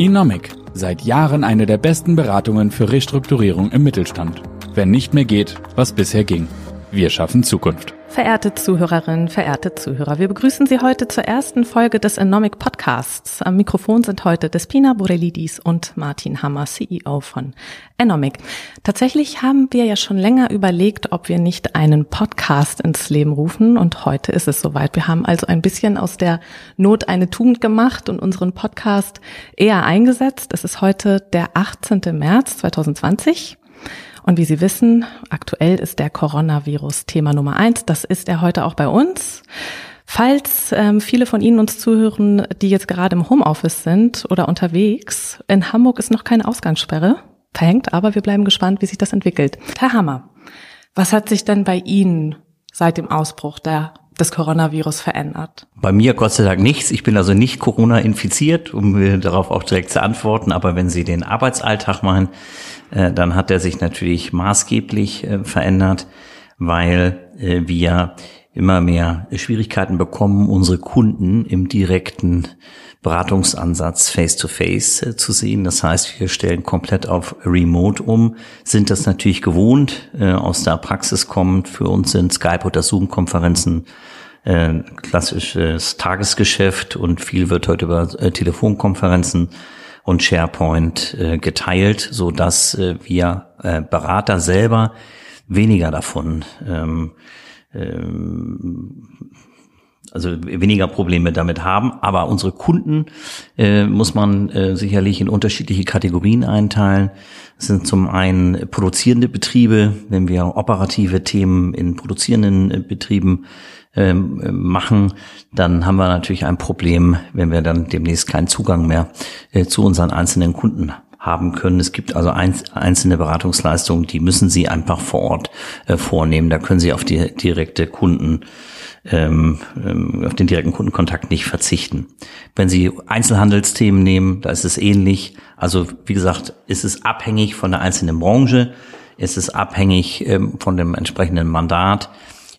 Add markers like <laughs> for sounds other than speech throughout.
Inomic. Seit Jahren eine der besten Beratungen für Restrukturierung im Mittelstand. Wenn nicht mehr geht, was bisher ging. Wir schaffen Zukunft. Verehrte Zuhörerinnen, verehrte Zuhörer, wir begrüßen Sie heute zur ersten Folge des Enomic Podcasts. Am Mikrofon sind heute Despina Borelidis und Martin Hammer, CEO von Enomic. Tatsächlich haben wir ja schon länger überlegt, ob wir nicht einen Podcast ins Leben rufen und heute ist es soweit. Wir haben also ein bisschen aus der Not eine Tugend gemacht und unseren Podcast eher eingesetzt. Es ist heute der 18. März 2020. Und wie Sie wissen, aktuell ist der Coronavirus Thema Nummer eins. Das ist er heute auch bei uns. Falls ähm, viele von Ihnen uns zuhören, die jetzt gerade im Homeoffice sind oder unterwegs, in Hamburg ist noch keine Ausgangssperre verhängt, aber wir bleiben gespannt, wie sich das entwickelt. Herr Hammer, was hat sich denn bei Ihnen seit dem Ausbruch der des Coronavirus verändert? Bei mir Gott sei Dank nichts. Ich bin also nicht Corona infiziert, um darauf auch direkt zu antworten. Aber wenn Sie den Arbeitsalltag machen, äh, dann hat er sich natürlich maßgeblich äh, verändert, weil äh, wir immer mehr Schwierigkeiten bekommen, unsere Kunden im direkten Beratungsansatz face-to-face -face, zu sehen. Das heißt, wir stellen komplett auf Remote um, sind das natürlich gewohnt, aus der Praxis kommend. Für uns sind Skype oder Zoom-Konferenzen klassisches Tagesgeschäft und viel wird heute über Telefonkonferenzen und SharePoint äh, geteilt, so dass äh, wir äh, Berater selber weniger davon, ähm, ähm, also weniger Probleme damit haben. Aber unsere Kunden äh, muss man äh, sicherlich in unterschiedliche Kategorien einteilen. Es sind zum einen produzierende Betriebe, wenn wir operative Themen in produzierenden äh, Betrieben ähm, machen, dann haben wir natürlich ein Problem, wenn wir dann demnächst keinen Zugang mehr äh, zu unseren einzelnen Kunden haben können. Es gibt also einzelne Beratungsleistungen, die müssen Sie einfach vor Ort äh, vornehmen. Da können Sie auf die direkte Kunden ähm, ähm, auf den direkten Kundenkontakt nicht verzichten. Wenn Sie Einzelhandelsthemen nehmen, da ist es ähnlich. Also wie gesagt, ist es abhängig von der einzelnen Branche, ist es abhängig von dem entsprechenden Mandat.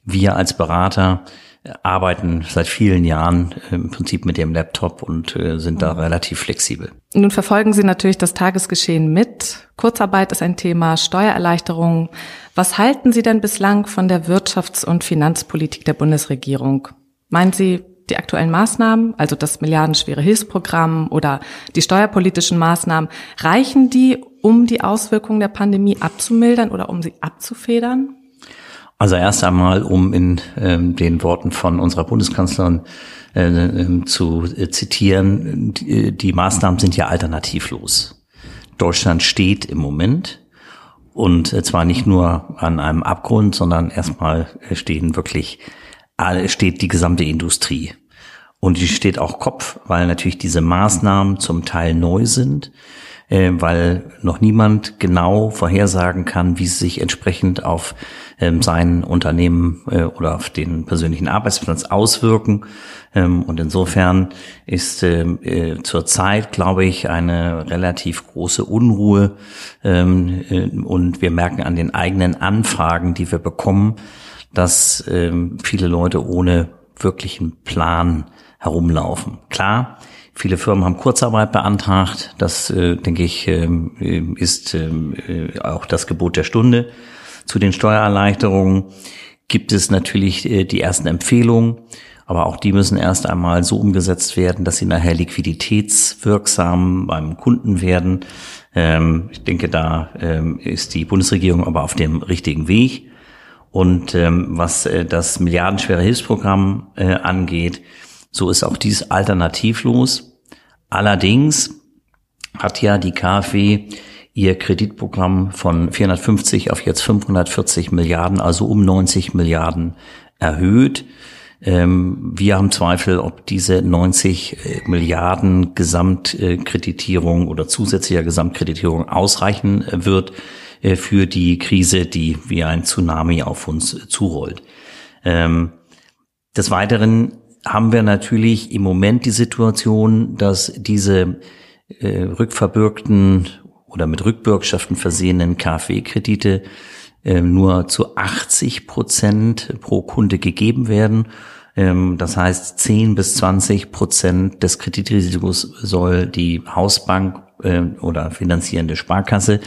Wir als Berater äh, arbeiten seit vielen Jahren äh, im Prinzip mit dem Laptop und äh, sind da relativ flexibel. Nun verfolgen Sie natürlich das Tagesgeschehen mit. Kurzarbeit ist ein Thema, Steuererleichterung. Was halten Sie denn bislang von der Wirtschafts- und Finanzpolitik der Bundesregierung? Meinen Sie, die aktuellen Maßnahmen, also das milliardenschwere Hilfsprogramm oder die steuerpolitischen Maßnahmen, reichen die, um die Auswirkungen der Pandemie abzumildern oder um sie abzufedern? Also erst einmal, um in ähm, den Worten von unserer Bundeskanzlerin äh, äh, zu äh, zitieren, die, die Maßnahmen sind ja alternativlos. Deutschland steht im Moment und äh, zwar nicht nur an einem Abgrund, sondern erstmal stehen wirklich, steht die gesamte Industrie. Und die steht auch Kopf, weil natürlich diese Maßnahmen zum Teil neu sind äh, weil noch niemand genau vorhersagen kann, wie sie sich entsprechend auf ähm, sein Unternehmen äh, oder auf den persönlichen Arbeitsplatz auswirken. Ähm, und insofern ist ähm, äh, zurzeit, glaube ich, eine relativ große Unruhe. Ähm, äh, und wir merken an den eigenen Anfragen, die wir bekommen, dass ähm, viele Leute ohne wirklichen Plan herumlaufen. Klar, Viele Firmen haben Kurzarbeit beantragt. Das, äh, denke ich, ähm, äh, ist äh, auch das Gebot der Stunde. Zu den Steuererleichterungen gibt es natürlich äh, die ersten Empfehlungen, aber auch die müssen erst einmal so umgesetzt werden, dass sie nachher liquiditätswirksam beim Kunden werden. Ähm, ich denke, da ähm, ist die Bundesregierung aber auf dem richtigen Weg. Und ähm, was äh, das milliardenschwere Hilfsprogramm äh, angeht, so ist auch dies alternativlos. Allerdings hat ja die KfW ihr Kreditprogramm von 450 auf jetzt 540 Milliarden, also um 90 Milliarden erhöht. Ähm, wir haben Zweifel, ob diese 90 äh, Milliarden Gesamtkreditierung oder zusätzlicher Gesamtkreditierung ausreichen wird äh, für die Krise, die wie ein Tsunami auf uns zurollt. Ähm, des Weiteren haben wir natürlich im Moment die Situation, dass diese äh, rückverbürgten oder mit Rückbürgschaften versehenen KfW-Kredite äh, nur zu 80 Prozent pro Kunde gegeben werden. Ähm, das heißt, 10 bis 20 Prozent des Kreditrisikos soll die Hausbank äh, oder finanzierende Sparkasse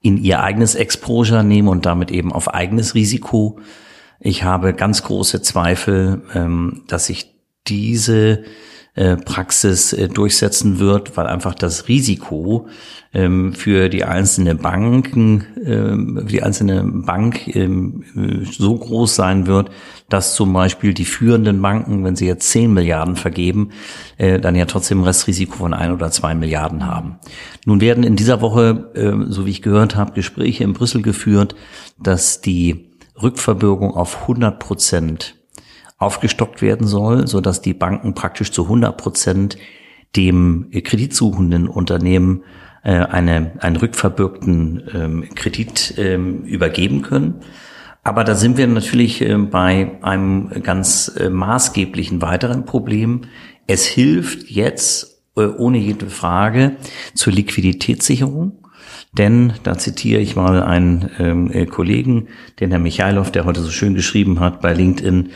in ihr eigenes Exposure nehmen und damit eben auf eigenes Risiko. Ich habe ganz große Zweifel, ähm, dass sich diese Praxis äh, durchsetzen wird, weil einfach das Risiko ähm, für die einzelne Banken, ähm, die einzelne Bank ähm, so groß sein wird, dass zum Beispiel die führenden Banken, wenn sie jetzt 10 Milliarden vergeben, äh, dann ja trotzdem ein Restrisiko von ein oder zwei Milliarden haben. Nun werden in dieser Woche, so wie ich gehört habe, Gespräche in Brüssel geführt, dass die Rückverbürgung auf 100 Prozent aufgestockt werden soll, so dass die Banken praktisch zu 100 Prozent dem kreditsuchenden Unternehmen äh, eine, einen rückverbürgten ähm, Kredit ähm, übergeben können. Aber da sind wir natürlich äh, bei einem ganz äh, maßgeblichen weiteren Problem. Es hilft jetzt äh, ohne jede Frage zur Liquiditätssicherung. Denn, da zitiere ich mal einen ähm, äh, Kollegen, den Herr Michailov, der heute so schön geschrieben hat bei LinkedIn,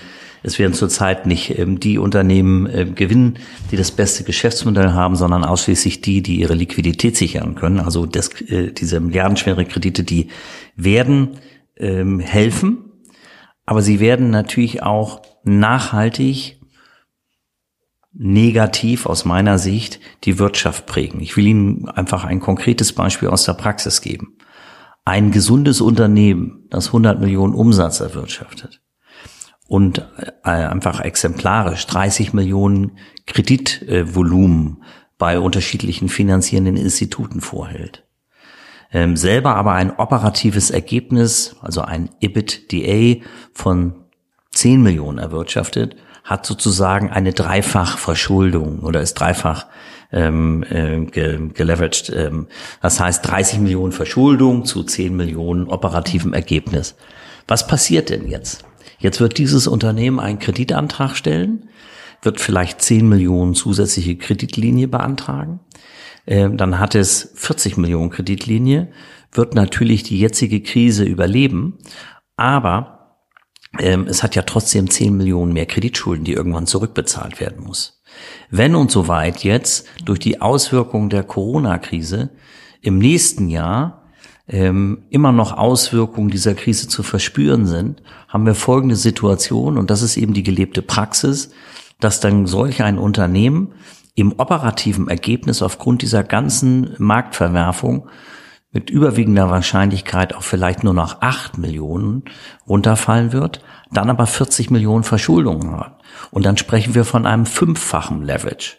es werden zurzeit nicht ähm, die Unternehmen äh, gewinnen, die das beste Geschäftsmodell haben, sondern ausschließlich die, die ihre Liquidität sichern können. Also das, äh, diese milliardenschwere Kredite, die werden ähm, helfen, aber sie werden natürlich auch nachhaltig negativ aus meiner Sicht die Wirtschaft prägen. Ich will Ihnen einfach ein konkretes Beispiel aus der Praxis geben. Ein gesundes Unternehmen, das 100 Millionen Umsatz erwirtschaftet, und äh, einfach exemplarisch 30 Millionen Kreditvolumen bei unterschiedlichen finanzierenden Instituten vorhält. Ähm, selber aber ein operatives Ergebnis, also ein EBITDA von 10 Millionen erwirtschaftet, hat sozusagen eine Dreifachverschuldung oder ist dreifach ähm, äh, ge geleveraged. Ähm, das heißt 30 Millionen Verschuldung zu 10 Millionen operativem Ergebnis. Was passiert denn jetzt? Jetzt wird dieses Unternehmen einen Kreditantrag stellen, wird vielleicht 10 Millionen zusätzliche Kreditlinie beantragen. Ähm, dann hat es 40 Millionen Kreditlinie, wird natürlich die jetzige Krise überleben, aber ähm, es hat ja trotzdem 10 Millionen mehr Kreditschulden, die irgendwann zurückbezahlt werden muss. Wenn und soweit jetzt durch die Auswirkungen der Corona-Krise im nächsten Jahr ähm, immer noch Auswirkungen dieser Krise zu verspüren sind, haben wir folgende Situation, und das ist eben die gelebte Praxis, dass dann solch ein Unternehmen im operativen Ergebnis aufgrund dieser ganzen Marktverwerfung mit überwiegender Wahrscheinlichkeit auch vielleicht nur noch acht Millionen runterfallen wird, dann aber 40 Millionen Verschuldungen hat. Und dann sprechen wir von einem fünffachen Leverage.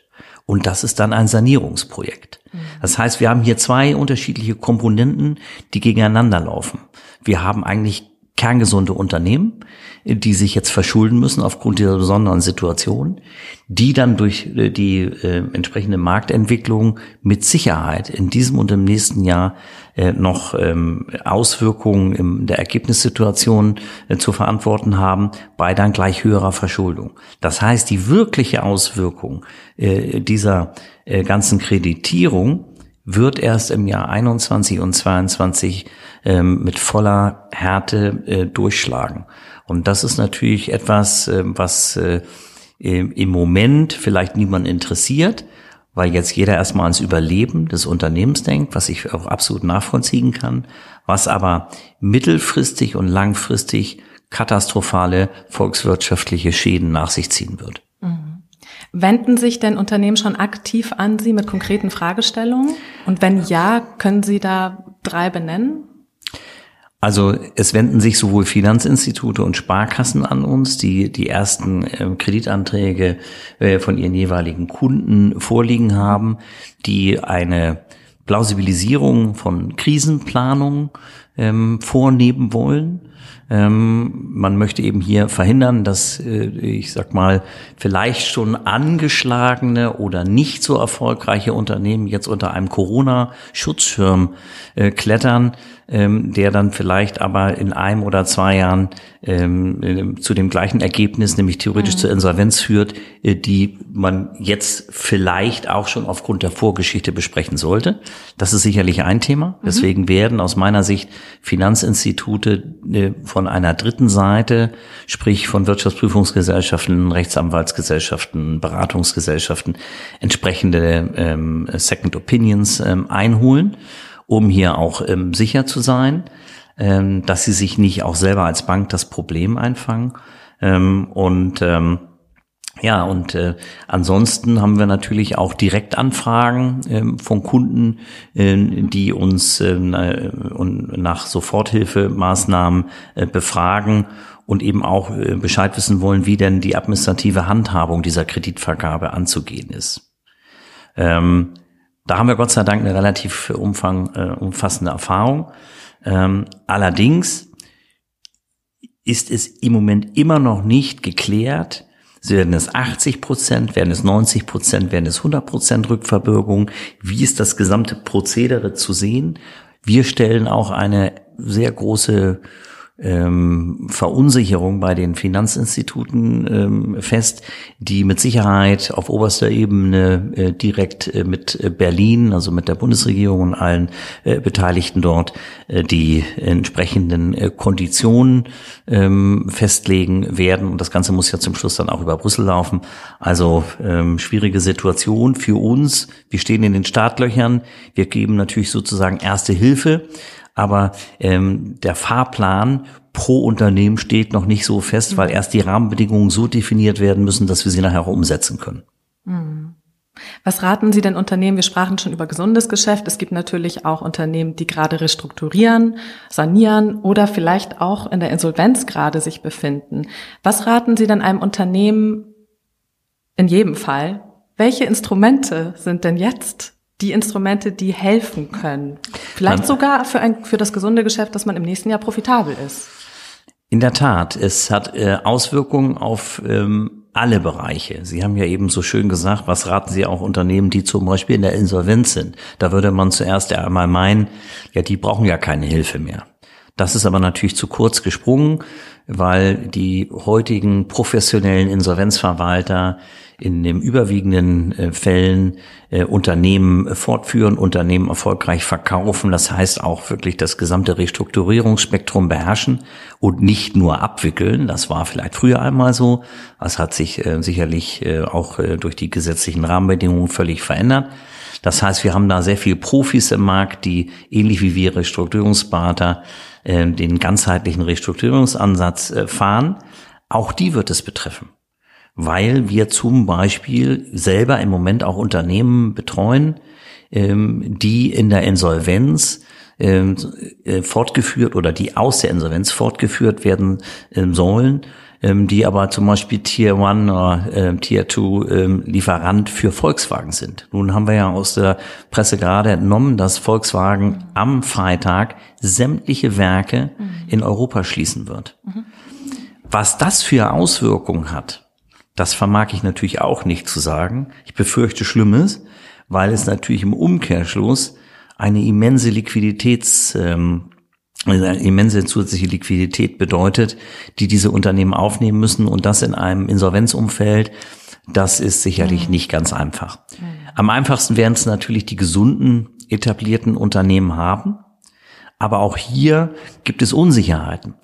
Und das ist dann ein Sanierungsprojekt. Das heißt, wir haben hier zwei unterschiedliche Komponenten, die gegeneinander laufen. Wir haben eigentlich kerngesunde Unternehmen, die sich jetzt verschulden müssen aufgrund dieser besonderen Situation, die dann durch äh, die äh, entsprechende Marktentwicklung mit Sicherheit in diesem und im nächsten Jahr äh, noch ähm, Auswirkungen in der Ergebnissituation äh, zu verantworten haben, bei dann gleich höherer Verschuldung. Das heißt, die wirkliche Auswirkung äh, dieser äh, ganzen Kreditierung wird erst im Jahr 21 und 22 ähm, mit voller Härte äh, durchschlagen. Und das ist natürlich etwas, äh, was äh, im Moment vielleicht niemand interessiert, weil jetzt jeder erstmal ans Überleben des Unternehmens denkt, was ich auch absolut nachvollziehen kann, was aber mittelfristig und langfristig katastrophale volkswirtschaftliche Schäden nach sich ziehen wird. Wenden sich denn Unternehmen schon aktiv an Sie mit konkreten Fragestellungen? Und wenn ja, können Sie da drei benennen? Also es wenden sich sowohl Finanzinstitute und Sparkassen an uns, die die ersten äh, Kreditanträge äh, von ihren jeweiligen Kunden vorliegen haben, die eine Plausibilisierung von Krisenplanung ähm, vornehmen wollen ähm, man möchte eben hier verhindern, dass, äh, ich sag mal, vielleicht schon angeschlagene oder nicht so erfolgreiche Unternehmen jetzt unter einem Corona-Schutzschirm äh, klettern, ähm, der dann vielleicht aber in einem oder zwei Jahren ähm, äh, zu dem gleichen Ergebnis, nämlich theoretisch mhm. zur Insolvenz führt, äh, die man jetzt vielleicht auch schon aufgrund der Vorgeschichte besprechen sollte. Das ist sicherlich ein Thema. Mhm. Deswegen werden aus meiner Sicht Finanzinstitute äh, von einer dritten Seite, sprich von Wirtschaftsprüfungsgesellschaften, Rechtsanwaltsgesellschaften, Beratungsgesellschaften, entsprechende ähm, Second Opinions ähm, einholen, um hier auch ähm, sicher zu sein, ähm, dass sie sich nicht auch selber als Bank das Problem einfangen. Ähm, und ähm, ja, und äh, ansonsten haben wir natürlich auch Direktanfragen äh, von Kunden, äh, die uns äh, nach Soforthilfemaßnahmen äh, befragen und eben auch äh, Bescheid wissen wollen, wie denn die administrative Handhabung dieser Kreditvergabe anzugehen ist. Ähm, da haben wir Gott sei Dank eine relativ umfang, äh, umfassende Erfahrung. Ähm, allerdings ist es im Moment immer noch nicht geklärt, werden es 80 Prozent, werden es 90 Prozent, werden es 100 Prozent Rückverbürgung? Wie ist das gesamte Prozedere zu sehen? Wir stellen auch eine sehr große ähm, Verunsicherung bei den Finanzinstituten ähm, fest, die mit Sicherheit auf oberster Ebene äh, direkt äh, mit äh, Berlin, also mit der Bundesregierung und allen äh, Beteiligten dort, äh, die entsprechenden äh, Konditionen ähm, festlegen werden. Und das Ganze muss ja zum Schluss dann auch über Brüssel laufen. Also ähm, schwierige Situation für uns. Wir stehen in den Startlöchern. Wir geben natürlich sozusagen erste Hilfe aber ähm, der Fahrplan pro Unternehmen steht noch nicht so fest, weil erst die Rahmenbedingungen so definiert werden müssen, dass wir sie nachher auch umsetzen können. Mhm. Was raten Sie denn Unternehmen? Wir sprachen schon über gesundes Geschäft. Es gibt natürlich auch Unternehmen, die gerade restrukturieren, sanieren oder vielleicht auch in der Insolvenz gerade sich befinden. Was raten Sie denn einem Unternehmen in jedem Fall? Welche Instrumente sind denn jetzt die Instrumente, die helfen können. Vielleicht man, sogar für, ein, für das gesunde Geschäft, dass man im nächsten Jahr profitabel ist. In der Tat, es hat äh, Auswirkungen auf ähm, alle Bereiche. Sie haben ja eben so schön gesagt, was raten Sie auch Unternehmen, die zum Beispiel in der Insolvenz sind? Da würde man zuerst einmal meinen, ja, die brauchen ja keine Hilfe mehr. Das ist aber natürlich zu kurz gesprungen, weil die heutigen professionellen Insolvenzverwalter in den überwiegenden äh, Fällen äh, Unternehmen fortführen, Unternehmen erfolgreich verkaufen. Das heißt auch wirklich das gesamte Restrukturierungsspektrum beherrschen und nicht nur abwickeln. Das war vielleicht früher einmal so. Das hat sich äh, sicherlich äh, auch äh, durch die gesetzlichen Rahmenbedingungen völlig verändert. Das heißt, wir haben da sehr viele Profis im Markt, die ähnlich wie wir Restrukturierungsberater äh, den ganzheitlichen Restrukturierungsansatz äh, fahren. Auch die wird es betreffen weil wir zum Beispiel selber im Moment auch Unternehmen betreuen, ähm, die in der Insolvenz ähm, äh, fortgeführt oder die aus der Insolvenz fortgeführt werden ähm, sollen, die aber zum Beispiel Tier One oder äh, Tier Two Lieferant für Volkswagen sind. Nun haben wir ja aus der Presse gerade entnommen, dass Volkswagen am Freitag sämtliche Werke mhm. in Europa schließen wird. Mhm. Was das für Auswirkungen hat das vermag ich natürlich auch nicht zu sagen. Ich befürchte Schlimmes, weil es natürlich im Umkehrschluss eine immense Liquiditäts, ähm, eine immense zusätzliche Liquidität bedeutet, die diese Unternehmen aufnehmen müssen und das in einem Insolvenzumfeld, das ist sicherlich mhm. nicht ganz einfach. Mhm. Am einfachsten werden es natürlich die gesunden, etablierten Unternehmen haben, aber auch hier gibt es Unsicherheiten.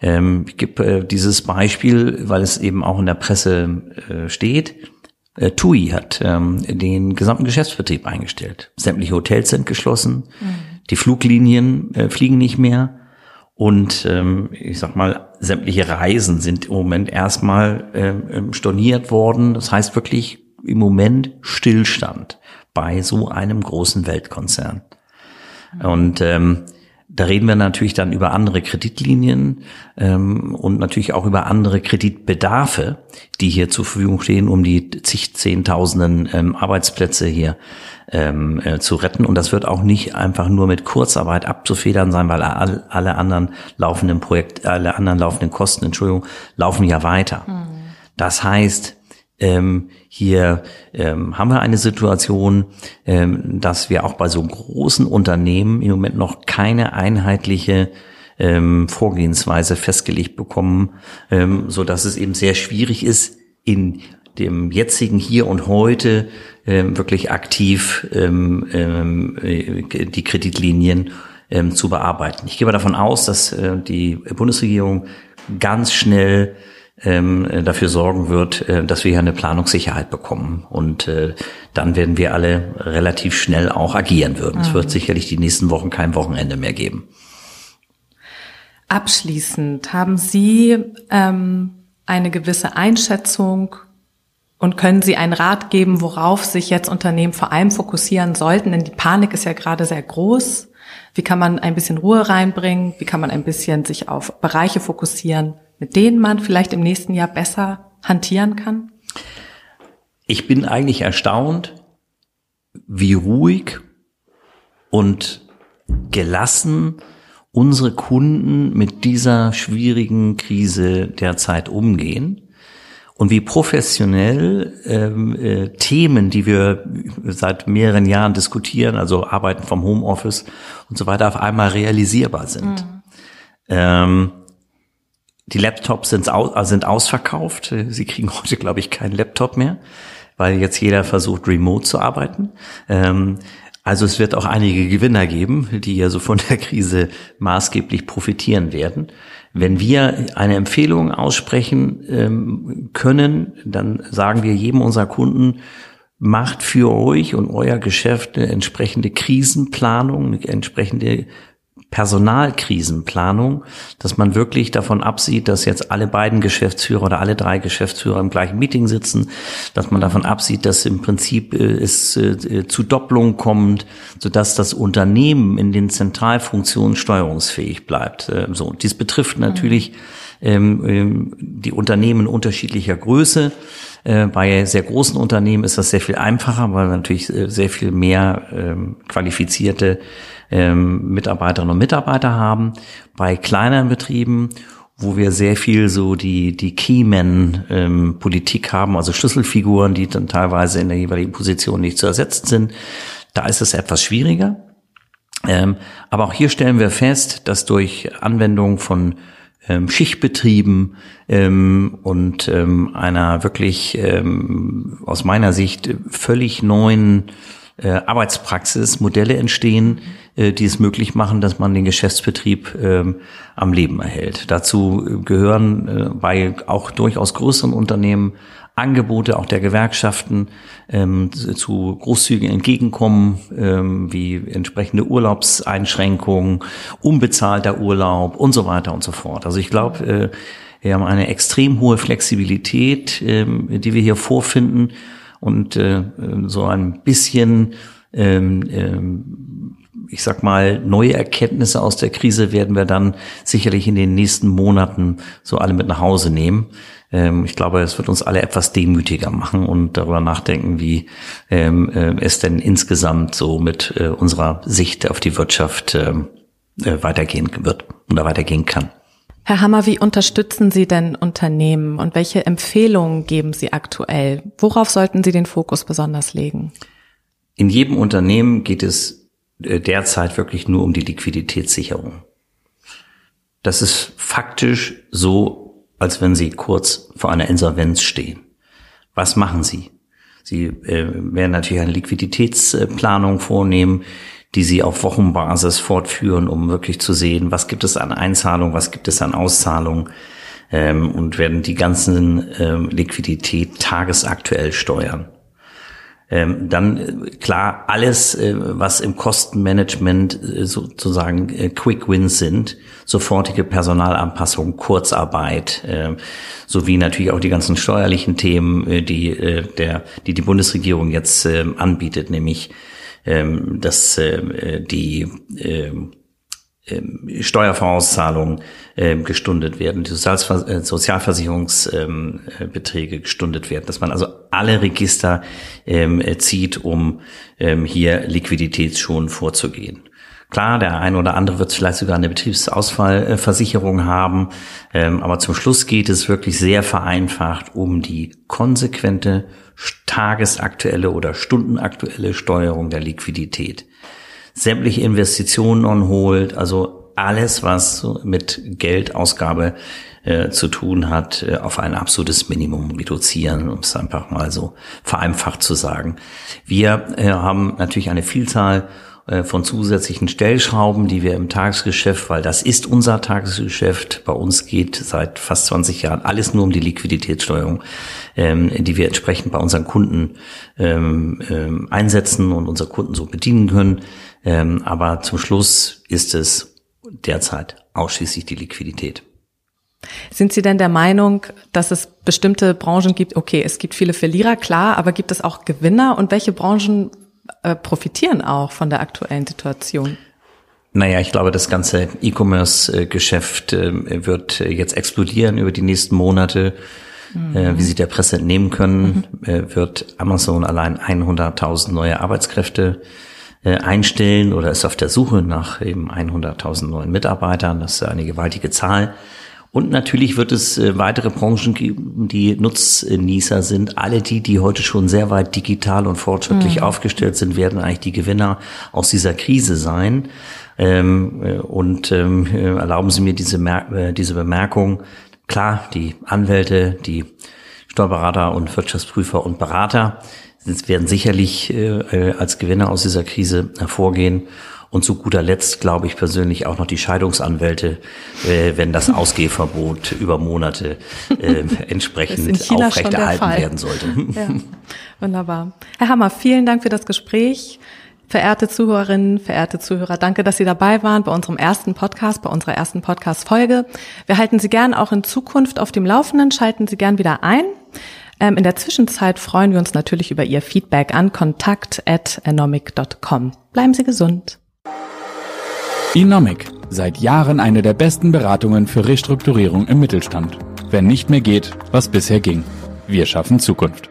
Ähm, ich gebe äh, dieses Beispiel, weil es eben auch in der Presse äh, steht. Äh, TUI hat ähm, den gesamten Geschäftsbetrieb eingestellt. Sämtliche Hotels sind geschlossen, mhm. die Fluglinien äh, fliegen nicht mehr und ähm, ich sag mal, sämtliche Reisen sind im Moment erstmal ähm, ähm storniert worden. Das heißt wirklich im Moment Stillstand bei so einem großen Weltkonzern. Mhm. Und ähm, da reden wir natürlich dann über andere Kreditlinien ähm, und natürlich auch über andere Kreditbedarfe, die hier zur Verfügung stehen, um die zig Zehntausenden ähm, Arbeitsplätze hier ähm, äh, zu retten. Und das wird auch nicht einfach nur mit Kurzarbeit abzufedern sein, weil all, alle anderen laufenden Projekte, alle anderen laufenden Kosten, Entschuldigung, laufen ja weiter. Mhm. Das heißt, ähm, hier ähm, haben wir eine Situation, ähm, dass wir auch bei so großen Unternehmen im Moment noch keine einheitliche ähm, Vorgehensweise festgelegt bekommen, ähm, so dass es eben sehr schwierig ist, in dem jetzigen Hier und Heute ähm, wirklich aktiv ähm, ähm, äh, die Kreditlinien ähm, zu bearbeiten. Ich gehe davon aus, dass äh, die Bundesregierung ganz schnell ähm, dafür sorgen wird, äh, dass wir hier eine Planungssicherheit bekommen. Und äh, dann werden wir alle relativ schnell auch agieren würden. Mhm. Es wird sicherlich die nächsten Wochen kein Wochenende mehr geben. Abschließend haben Sie ähm, eine gewisse Einschätzung und können Sie einen Rat geben, worauf sich jetzt Unternehmen vor allem fokussieren sollten? Denn die Panik ist ja gerade sehr groß. Wie kann man ein bisschen Ruhe reinbringen? Wie kann man ein bisschen sich auf Bereiche fokussieren, mit denen man vielleicht im nächsten Jahr besser hantieren kann? Ich bin eigentlich erstaunt, wie ruhig und gelassen unsere Kunden mit dieser schwierigen Krise derzeit umgehen und wie professionell ähm, äh, Themen, die wir seit mehreren Jahren diskutieren, also Arbeiten vom Homeoffice und so weiter, auf einmal realisierbar sind. Mhm. Ähm, die Laptops sind, aus, äh, sind ausverkauft. Sie kriegen <laughs> heute, glaube ich, keinen Laptop mehr, weil jetzt jeder versucht, remote zu arbeiten. Ähm, also es wird auch einige Gewinner geben, die ja so von der Krise maßgeblich profitieren werden. Wenn wir eine Empfehlung aussprechen ähm, können, dann sagen wir jedem unserer Kunden, macht für euch und euer Geschäft eine entsprechende Krisenplanung, eine entsprechende Personalkrisenplanung, dass man wirklich davon absieht, dass jetzt alle beiden Geschäftsführer oder alle drei Geschäftsführer im gleichen Meeting sitzen, dass man davon absieht, dass im Prinzip äh, es äh, zu Doppelungen kommt, sodass das Unternehmen in den Zentralfunktionen steuerungsfähig bleibt. Äh, so, dies betrifft natürlich ähm, ähm, die Unternehmen unterschiedlicher Größe. Äh, bei sehr großen Unternehmen ist das sehr viel einfacher, weil wir natürlich äh, sehr viel mehr ähm, qualifizierte ähm, Mitarbeiterinnen und Mitarbeiter haben. Bei kleineren Betrieben wo wir sehr viel so die, die Keyman-Politik ähm, haben, also Schlüsselfiguren, die dann teilweise in der jeweiligen Position nicht zu ersetzen sind. Da ist es etwas schwieriger. Ähm, aber auch hier stellen wir fest, dass durch Anwendung von ähm, Schichtbetrieben ähm, und ähm, einer wirklich ähm, aus meiner Sicht völlig neuen äh, Arbeitspraxis Modelle entstehen, äh, die es möglich machen, dass man den Geschäftsbetrieb ähm, am Leben erhält. Dazu gehören äh, bei auch durchaus größeren Unternehmen Angebote auch der Gewerkschaften ähm, zu großzügigen Entgegenkommen, ähm, wie entsprechende Urlaubseinschränkungen, unbezahlter Urlaub und so weiter und so fort. Also ich glaube, äh, wir haben eine extrem hohe Flexibilität, ähm, die wir hier vorfinden und äh, so ein bisschen ähm, ähm, ich sag mal, neue Erkenntnisse aus der Krise werden wir dann sicherlich in den nächsten Monaten so alle mit nach Hause nehmen. Ähm, ich glaube, es wird uns alle etwas demütiger machen und darüber nachdenken, wie ähm, äh, es denn insgesamt so mit äh, unserer Sicht auf die Wirtschaft ähm, äh, weitergehen wird oder weitergehen kann. Herr Hammer, wie unterstützen Sie denn Unternehmen und welche Empfehlungen geben Sie aktuell? Worauf sollten Sie den Fokus besonders legen? In jedem Unternehmen geht es derzeit wirklich nur um die Liquiditätssicherung. Das ist faktisch so, als wenn Sie kurz vor einer Insolvenz stehen. Was machen Sie? Sie äh, werden natürlich eine Liquiditätsplanung vornehmen die sie auf Wochenbasis fortführen, um wirklich zu sehen, was gibt es an Einzahlung, was gibt es an Auszahlung ähm, und werden die ganzen ähm, Liquidität tagesaktuell steuern. Ähm, dann äh, klar alles, äh, was im Kostenmanagement äh, sozusagen äh, Quick Wins sind, sofortige Personalanpassung, Kurzarbeit, äh, sowie natürlich auch die ganzen steuerlichen Themen, äh, die äh, der die die Bundesregierung jetzt äh, anbietet, nämlich ähm, dass äh, die Steuervorauszahlungen äh, gestundet werden, die äh, Sozialversicherungsbeträge ähm, gestundet werden, dass man also alle Register ähm, zieht, um ähm, hier Liquiditätsschon vorzugehen. Klar, der eine oder andere wird vielleicht sogar eine Betriebsausfallversicherung haben, ähm, aber zum Schluss geht es wirklich sehr vereinfacht um die konsequente tagesaktuelle oder stundenaktuelle Steuerung der Liquidität. Sämtliche Investitionen on hold, also alles, was mit Geldausgabe äh, zu tun hat, äh, auf ein absolutes Minimum reduzieren, um es einfach mal so vereinfacht zu sagen. Wir äh, haben natürlich eine Vielzahl äh, von zusätzlichen Stellschrauben, die wir im Tagesgeschäft, weil das ist unser Tagesgeschäft, bei uns geht seit fast 20 Jahren alles nur um die Liquiditätssteuerung, ähm, die wir entsprechend bei unseren Kunden ähm, ähm, einsetzen und unsere Kunden so bedienen können. Ähm, aber zum Schluss ist es derzeit ausschließlich die Liquidität. Sind Sie denn der Meinung, dass es bestimmte Branchen gibt? Okay, es gibt viele Verlierer, klar, aber gibt es auch Gewinner? Und welche Branchen äh, profitieren auch von der aktuellen Situation? Naja, ich glaube, das ganze E-Commerce-Geschäft äh, wird jetzt explodieren über die nächsten Monate. Mhm. Wie Sie der Presse entnehmen können, mhm. wird Amazon allein 100.000 neue Arbeitskräfte einstellen oder ist auf der Suche nach eben 100.000 neuen Mitarbeitern. Das ist eine gewaltige Zahl. Und natürlich wird es äh, weitere Branchen geben, die Nutznießer sind. Alle die, die heute schon sehr weit digital und fortschrittlich mhm. aufgestellt sind, werden eigentlich die Gewinner aus dieser Krise sein. Ähm, äh, und ähm, äh, erlauben Sie mir diese, Mer diese Bemerkung. Klar, die Anwälte, die Steuerberater und Wirtschaftsprüfer und Berater werden sicherlich als Gewinner aus dieser Krise hervorgehen. Und zu guter Letzt glaube ich persönlich auch noch die Scheidungsanwälte, äh, wenn das Ausgehverbot <laughs> über Monate äh, entsprechend aufrechterhalten werden sollte. <laughs> Ja, wunderbar. Herr Hammer, vielen Dank für das Gespräch. Verehrte Zuhörerinnen, verehrte Zuhörer, danke, dass Sie dabei waren bei unserem ersten Podcast, bei unserer ersten Podcast-Folge. Wir halten Sie gern auch in Zukunft auf dem Laufenden, schalten Sie gern wieder ein. Ähm, in der Zwischenzeit freuen wir uns natürlich über Ihr Feedback an kontakt.enomic.com. Bleiben Sie gesund. Inomic. Seit Jahren eine der besten Beratungen für Restrukturierung im Mittelstand. Wenn nicht mehr geht, was bisher ging. Wir schaffen Zukunft.